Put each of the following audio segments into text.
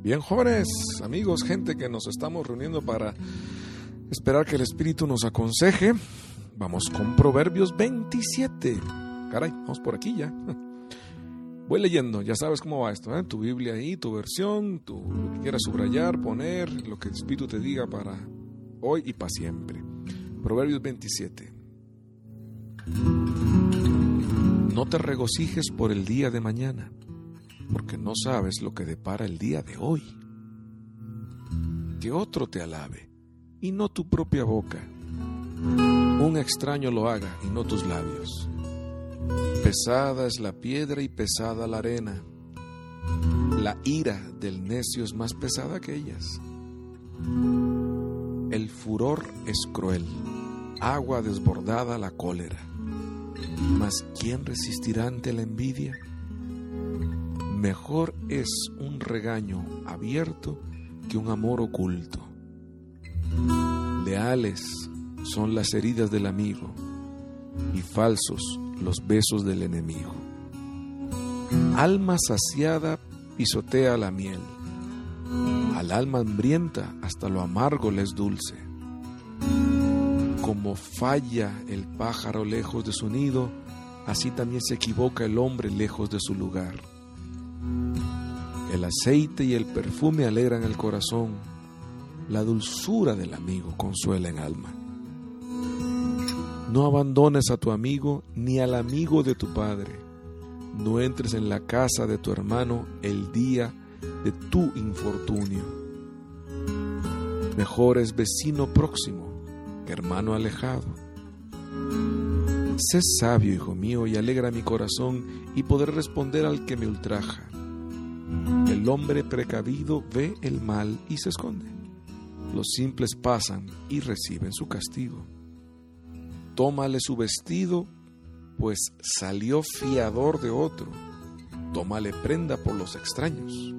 Bien, jóvenes, amigos, gente que nos estamos reuniendo para esperar que el Espíritu nos aconseje. Vamos con Proverbios 27. Caray, vamos por aquí ya. Voy leyendo, ya sabes cómo va esto, ¿eh? tu Biblia ahí, tu versión, tu, lo que quieras subrayar, poner, lo que el Espíritu te diga para hoy y para siempre. Proverbios 27. No te regocijes por el día de mañana porque no sabes lo que depara el día de hoy. Que otro te alabe, y no tu propia boca. Un extraño lo haga, y no tus labios. Pesada es la piedra y pesada la arena. La ira del necio es más pesada que ellas. El furor es cruel, agua desbordada la cólera. Mas ¿quién resistirá ante la envidia? Mejor es un regaño abierto que un amor oculto. Leales son las heridas del amigo y falsos los besos del enemigo. Alma saciada pisotea la miel. Al alma hambrienta hasta lo amargo le es dulce. Como falla el pájaro lejos de su nido, así también se equivoca el hombre lejos de su lugar. El aceite y el perfume alegran el corazón, la dulzura del amigo consuela en alma. No abandones a tu amigo ni al amigo de tu padre. No entres en la casa de tu hermano el día de tu infortunio. Mejor es vecino próximo hermano alejado. Sé sabio, hijo mío, y alegra mi corazón y poder responder al que me ultraja. El hombre precavido ve el mal y se esconde. Los simples pasan y reciben su castigo. Tómale su vestido, pues salió fiador de otro. Tómale prenda por los extraños.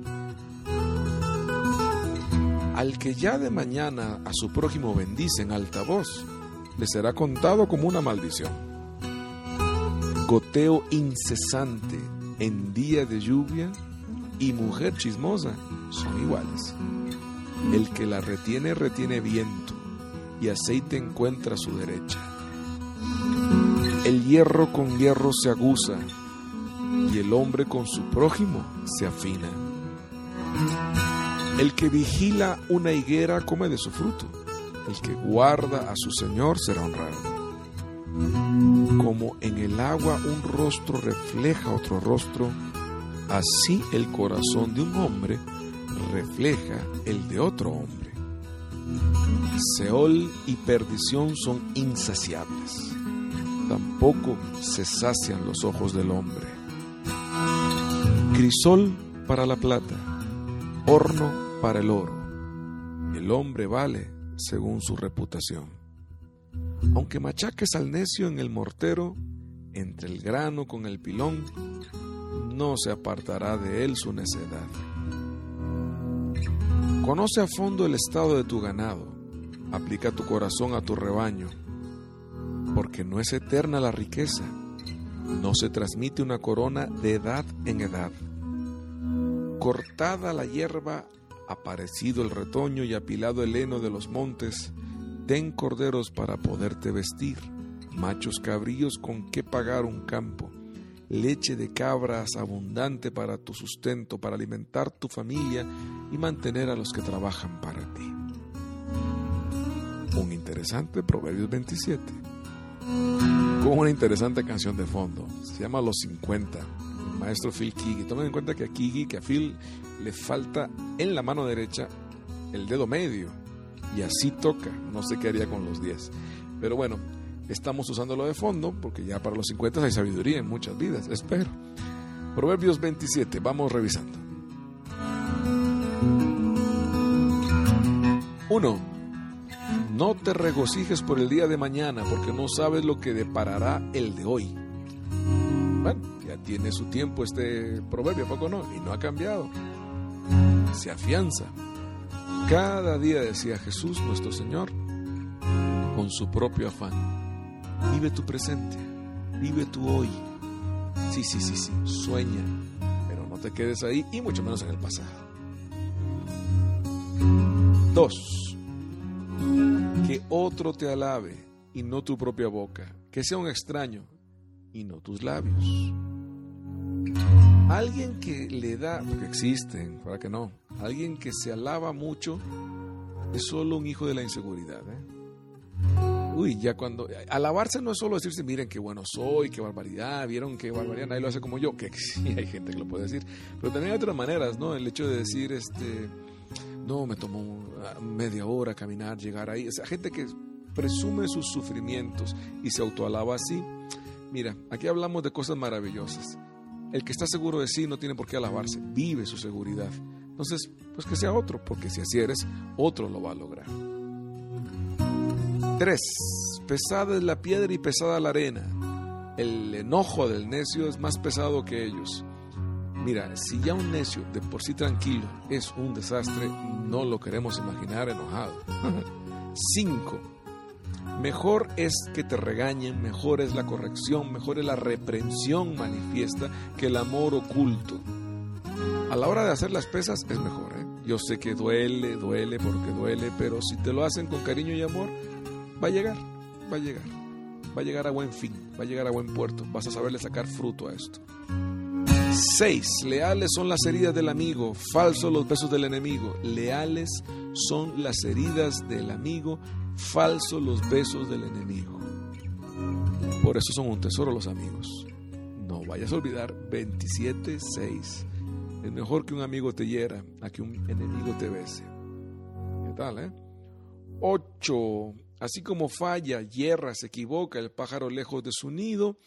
Al que ya de mañana a su prójimo bendice en alta voz, le será contado como una maldición. Goteo incesante en día de lluvia y mujer chismosa son iguales. El que la retiene retiene viento y aceite encuentra su derecha. El hierro con hierro se aguza y el hombre con su prójimo se afina. El que vigila una higuera come de su fruto. El que guarda a su Señor será honrado. Como en el agua un rostro refleja otro rostro, Así el corazón de un hombre refleja el de otro hombre. Seol y perdición son insaciables. Tampoco se sacian los ojos del hombre. Crisol para la plata, horno para el oro. El hombre vale según su reputación. Aunque machaques al necio en el mortero, entre el grano con el pilón, no se apartará de él su necedad. Conoce a fondo el estado de tu ganado, aplica tu corazón a tu rebaño, porque no es eterna la riqueza, no se transmite una corona de edad en edad. Cortada la hierba, aparecido el retoño y apilado el heno de los montes, ten corderos para poderte vestir, machos cabríos con que pagar un campo leche de cabras abundante para tu sustento, para alimentar tu familia y mantener a los que trabajan para ti. Un interesante Proverbios 27. Con una interesante canción de fondo. Se llama Los 50. Maestro Phil Kigi. Tomen en cuenta que a Kigi, que a Phil le falta en la mano derecha el dedo medio. Y así toca. No sé qué haría con los 10. Pero bueno, estamos usándolo de fondo, porque ya para los 50 hay sabiduría en muchas vidas, espero. Proverbios 27, vamos revisando. 1. No te regocijes por el día de mañana, porque no sabes lo que deparará el de hoy. Tiene su tiempo este proverbio, poco no? Y no ha cambiado. Se afianza. Cada día decía Jesús, nuestro Señor, con su propio afán Vive tu presente, vive tu hoy, Sí, sí, sí, sí, sueña, pero no te quedes ahí y mucho menos en el pasado. Dos, que otro te alabe y no tu propia boca, que sea un extraño y no tus labios. Alguien que le da, porque existen, para que no, alguien que se alaba mucho es solo un hijo de la inseguridad. ¿eh? Uy, ya cuando. Alabarse no es solo decirse, miren qué bueno soy, qué barbaridad, vieron qué barbaridad, nadie lo hace como yo, que sí hay gente que lo puede decir. Pero también hay otras maneras, ¿no? El hecho de decir, este. No, me tomó media hora caminar, llegar ahí. O sea, gente que presume sus sufrimientos y se autoalaba así. Mira, aquí hablamos de cosas maravillosas. El que está seguro de sí no tiene por qué alabarse, vive su seguridad. Entonces, pues que sea otro, porque si así eres, otro lo va a lograr. 3. Pesada es la piedra y pesada la arena. El enojo del necio es más pesado que ellos. Mira, si ya un necio de por sí tranquilo es un desastre, no lo queremos imaginar enojado. 5. Mejor es que te regañen, mejor es la corrección, mejor es la reprensión manifiesta que el amor oculto. A la hora de hacer las pesas es mejor. ¿eh? Yo sé que duele, duele porque duele, pero si te lo hacen con cariño y amor, va a llegar, va a llegar. Va a llegar a buen fin, va a llegar a buen puerto. Vas a saberle sacar fruto a esto. 6. Leales son las heridas del amigo, falsos los besos del enemigo. Leales son las heridas del amigo, falsos los besos del enemigo. Por eso son un tesoro los amigos. No vayas a olvidar 27.6. Es mejor que un amigo te hiera a que un enemigo te bese. ¿Qué tal, eh? 8. Así como falla, hierra, se equivoca el pájaro lejos de su nido,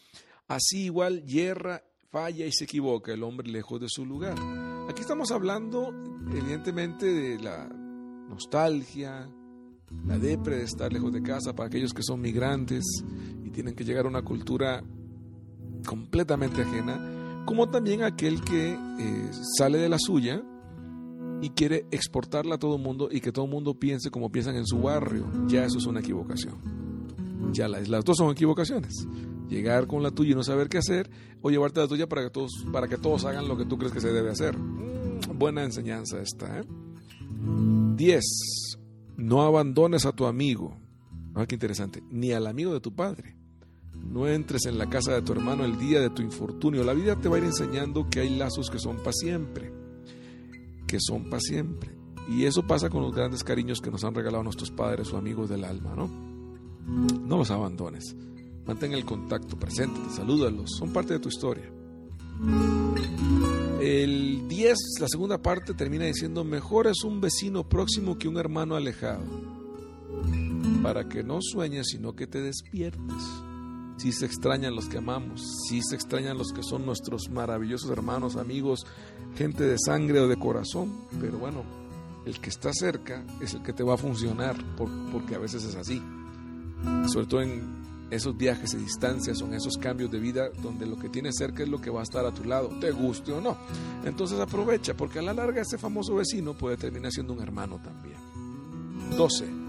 así igual hierra, falla y se equivoca el hombre lejos de su lugar. Aquí estamos hablando, evidentemente, de la nostalgia, la depre de estar lejos de casa para aquellos que son migrantes y tienen que llegar a una cultura completamente ajena, como también aquel que eh, sale de la suya y quiere exportarla a todo el mundo y que todo el mundo piense como piensan en su barrio. Ya eso es una equivocación. Ya las, las dos son equivocaciones. Llegar con la tuya y no saber qué hacer, o llevarte la tuya para que todos, para que todos hagan lo que tú crees que se debe hacer. Mm, buena enseñanza esta. ¿eh? 10. No abandones a tu amigo. Ah, qué interesante. Ni al amigo de tu padre. No entres en la casa de tu hermano el día de tu infortunio. La vida te va a ir enseñando que hay lazos que son para siempre. Que son para siempre. Y eso pasa con los grandes cariños que nos han regalado nuestros padres o amigos del alma, ¿no? No los abandones. Mantén el contacto, preséntate, salúdalos, son parte de tu historia. El 10, la segunda parte, termina diciendo, mejor es un vecino próximo que un hermano alejado, para que no sueñes, sino que te despiertes. Si se extrañan los que amamos, si se extrañan los que son nuestros maravillosos hermanos, amigos, gente de sangre o de corazón, pero bueno, el que está cerca es el que te va a funcionar, porque a veces es así. Sobre todo en esos viajes de distancia, son esos cambios de vida donde lo que tienes cerca es lo que va a estar a tu lado, te guste o no. Entonces aprovecha, porque a la larga ese famoso vecino puede terminar siendo un hermano también. 12.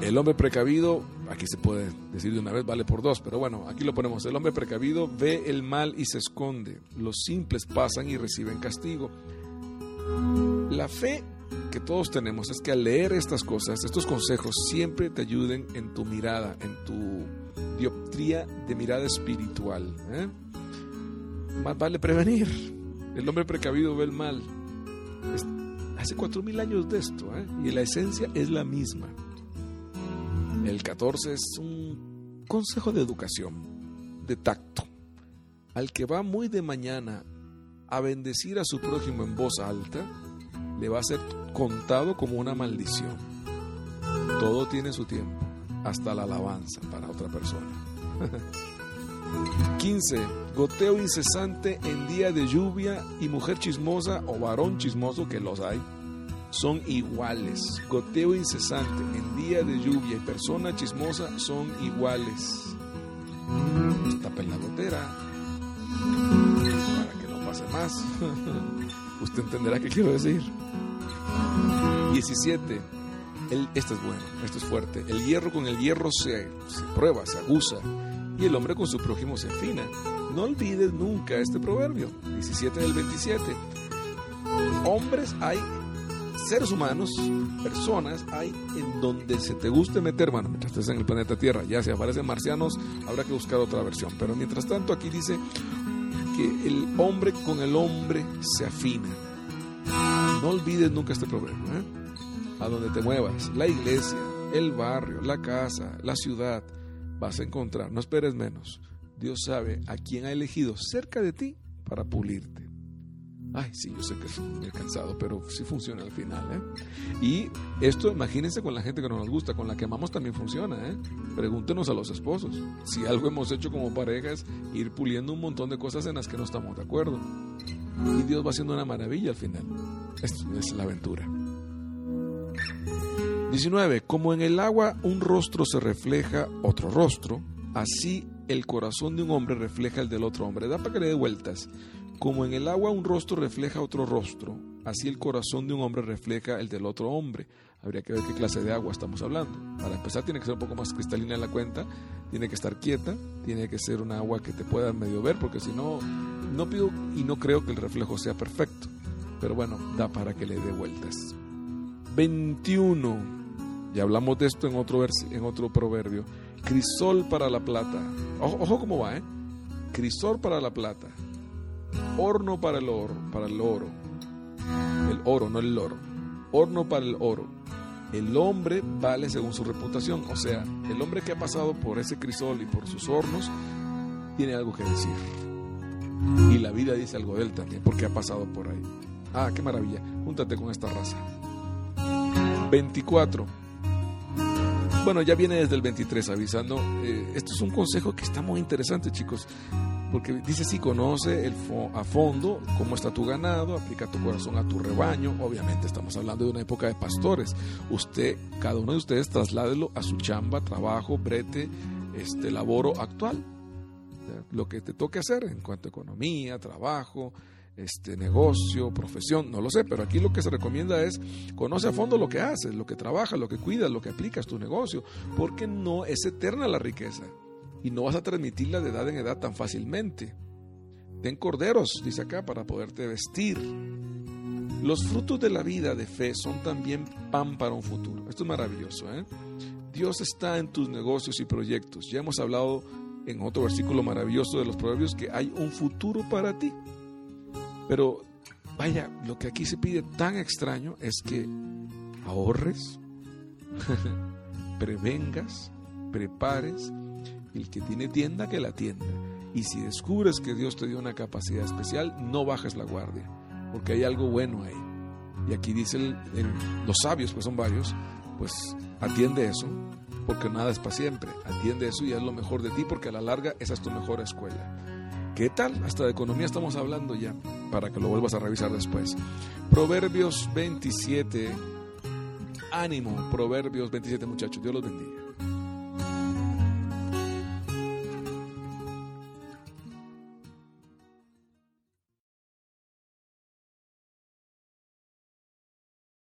El hombre precavido, aquí se puede decir de una vez, vale por dos, pero bueno, aquí lo ponemos. El hombre precavido ve el mal y se esconde. Los simples pasan y reciben castigo. La fe que todos tenemos es que al leer estas cosas, estos consejos, siempre te ayuden en tu mirada, en tu dioptría de mirada espiritual. ¿eh? Más vale prevenir. El hombre precavido ve el mal. hace cuatro mil años de esto, ¿eh? y la esencia es la misma. El 14 es un consejo de educación, de tacto. Al que va muy de mañana a bendecir a su prójimo en voz alta, le va a ser contado como una maldición. Todo tiene su tiempo, hasta la alabanza para otra persona. 15. Goteo incesante en día de lluvia y mujer chismosa o varón chismoso que los hay son iguales. Goteo incesante en día de lluvia y persona chismosa son iguales. Tapen la gotera para que no pase más. Usted entenderá qué quiero decir. 17. El, esto es bueno, esto es fuerte. El hierro con el hierro se, se prueba, se aguza. y el hombre con su prójimo se afina. No olvides nunca este proverbio, 17 del 27. Hombres hay, seres humanos, personas hay en donde se te guste meter, bueno, mientras estés en el planeta Tierra, ya si aparecen marcianos, habrá que buscar otra versión. Pero mientras tanto, aquí dice que el hombre con el hombre se afina. No olvides nunca este proverbio. ¿eh? A donde te muevas, la iglesia, el barrio, la casa, la ciudad, vas a encontrar, no esperes menos. Dios sabe a quién ha elegido cerca de ti para pulirte. Ay, sí, yo sé que es muy cansado, pero sí funciona al final. ¿eh? Y esto, imagínense con la gente que no nos gusta, con la que amamos también funciona. ¿eh? Pregúntenos a los esposos. Si algo hemos hecho como pareja es ir puliendo un montón de cosas en las que no estamos de acuerdo. Y Dios va haciendo una maravilla al final. Esto es la aventura. 19. Como en el agua un rostro se refleja otro rostro, así el corazón de un hombre refleja el del otro hombre. Da para que le dé vueltas. Como en el agua un rostro refleja otro rostro, así el corazón de un hombre refleja el del otro hombre. Habría que ver qué clase de agua estamos hablando. Para empezar tiene que ser un poco más cristalina en la cuenta, tiene que estar quieta, tiene que ser una agua que te pueda medio ver, porque si no, no pido y no creo que el reflejo sea perfecto. Pero bueno, da para que le dé vueltas. 21. Ya hablamos de esto en otro, en otro proverbio. Crisol para la plata. Ojo, ojo cómo va, ¿eh? Crisol para la plata. Horno para el oro, para el oro. El oro, no el oro. Horno para el oro. El hombre vale según su reputación. O sea, el hombre que ha pasado por ese crisol y por sus hornos tiene algo que decir. Y la vida dice algo de él también, porque ha pasado por ahí. Ah, qué maravilla. Júntate con esta raza. 24 bueno, ya viene desde el 23 avisando. Eh, esto es un consejo que está muy interesante, chicos. Porque dice, si conoce el a fondo cómo está tu ganado, aplica tu corazón a tu rebaño. Obviamente estamos hablando de una época de pastores. Usted, cada uno de ustedes, trasládelo a su chamba, trabajo, brete, este, laboro actual. Lo que te toque hacer en cuanto a economía, trabajo, este negocio, profesión, no lo sé, pero aquí lo que se recomienda es conoce a fondo lo que haces, lo que trabajas, lo que cuidas, lo que aplicas tu negocio, porque no es eterna la riqueza y no vas a transmitirla de edad en edad tan fácilmente. Ten corderos, dice acá, para poderte vestir. Los frutos de la vida de fe son también pan para un futuro. Esto es maravilloso. ¿eh? Dios está en tus negocios y proyectos. Ya hemos hablado en otro versículo maravilloso de los proverbios que hay un futuro para ti. Pero vaya, lo que aquí se pide tan extraño es que ahorres, prevengas, prepares, el que tiene tienda que la tienda. Y si descubres que Dios te dio una capacidad especial, no bajes la guardia, porque hay algo bueno ahí. Y aquí dicen los sabios, pues son varios, pues atiende eso, porque nada es para siempre. Atiende eso y es lo mejor de ti, porque a la larga esa es tu mejor escuela. ¿Qué tal? Hasta de economía estamos hablando ya, para que lo vuelvas a revisar después. Proverbios 27. Ánimo, Proverbios 27 muchachos. Dios los bendiga.